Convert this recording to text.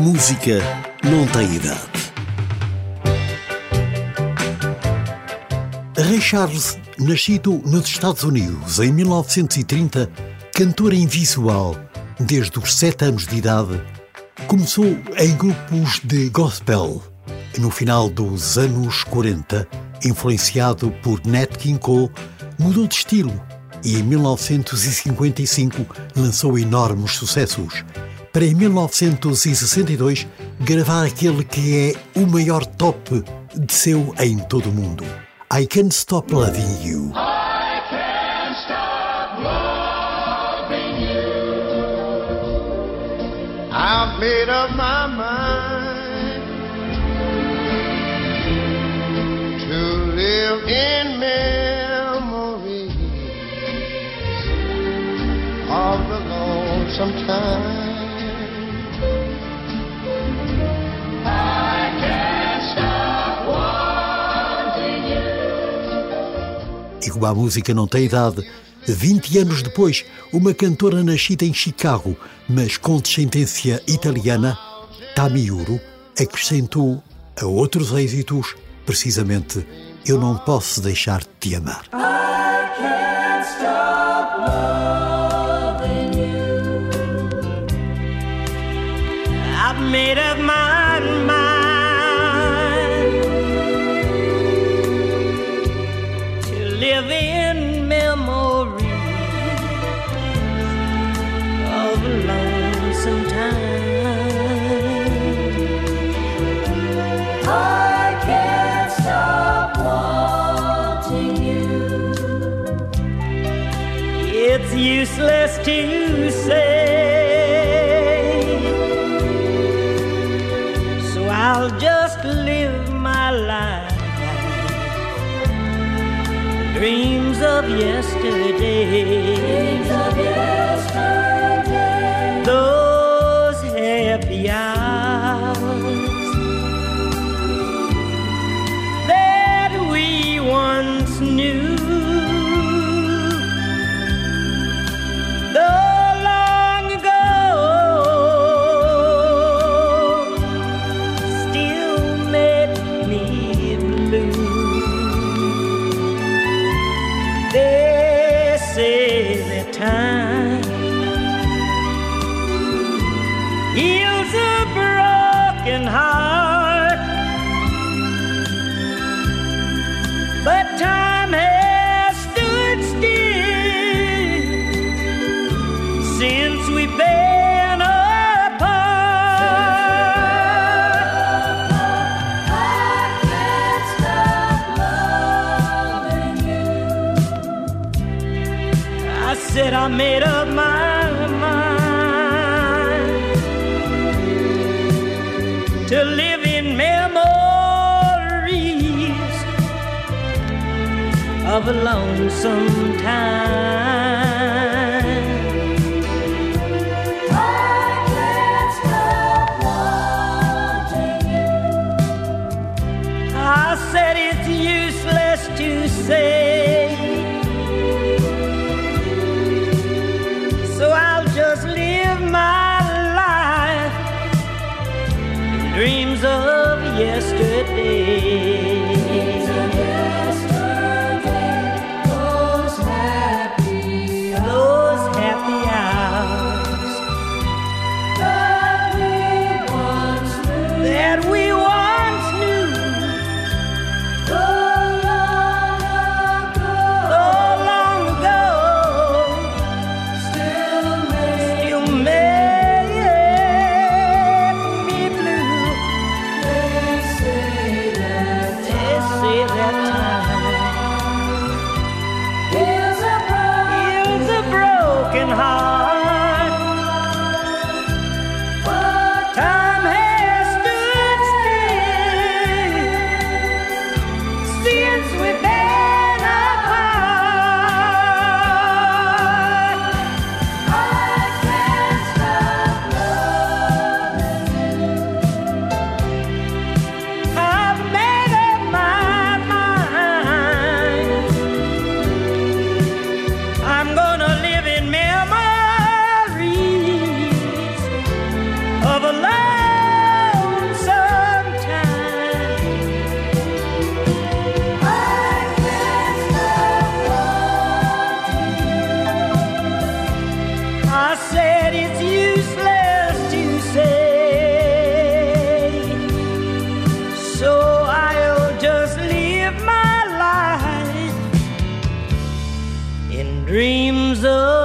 música não tem idade. Ray Charles, nascido nos Estados Unidos em 1930, cantor em visual desde os 7 anos de idade, começou em grupos de gospel. No final dos anos 40, influenciado por Nat King Cole, mudou de estilo e em 1955 lançou enormes sucessos para em 1962 gravar aquele que é o maior top de seu em todo o mundo. I Can't Stop Loving You. I've made up my mind to live in memories of the lonesome time. Como a música não tem idade, 20 anos depois, uma cantora nascida em Chicago, mas com descendência italiana, Tamiuro, acrescentou a outros êxitos, precisamente Eu Não Posso Deixar de Te Amar. Made up my mind It's useless to say. So I'll just live my life. Dreams of yesterday. Dreams of yesterday. Those since we've been apart. I can't stop loving you. I said I made up my mind to live in memories of a lonesome time. Yesterday. broken heart. But time has stood still since we've dreams of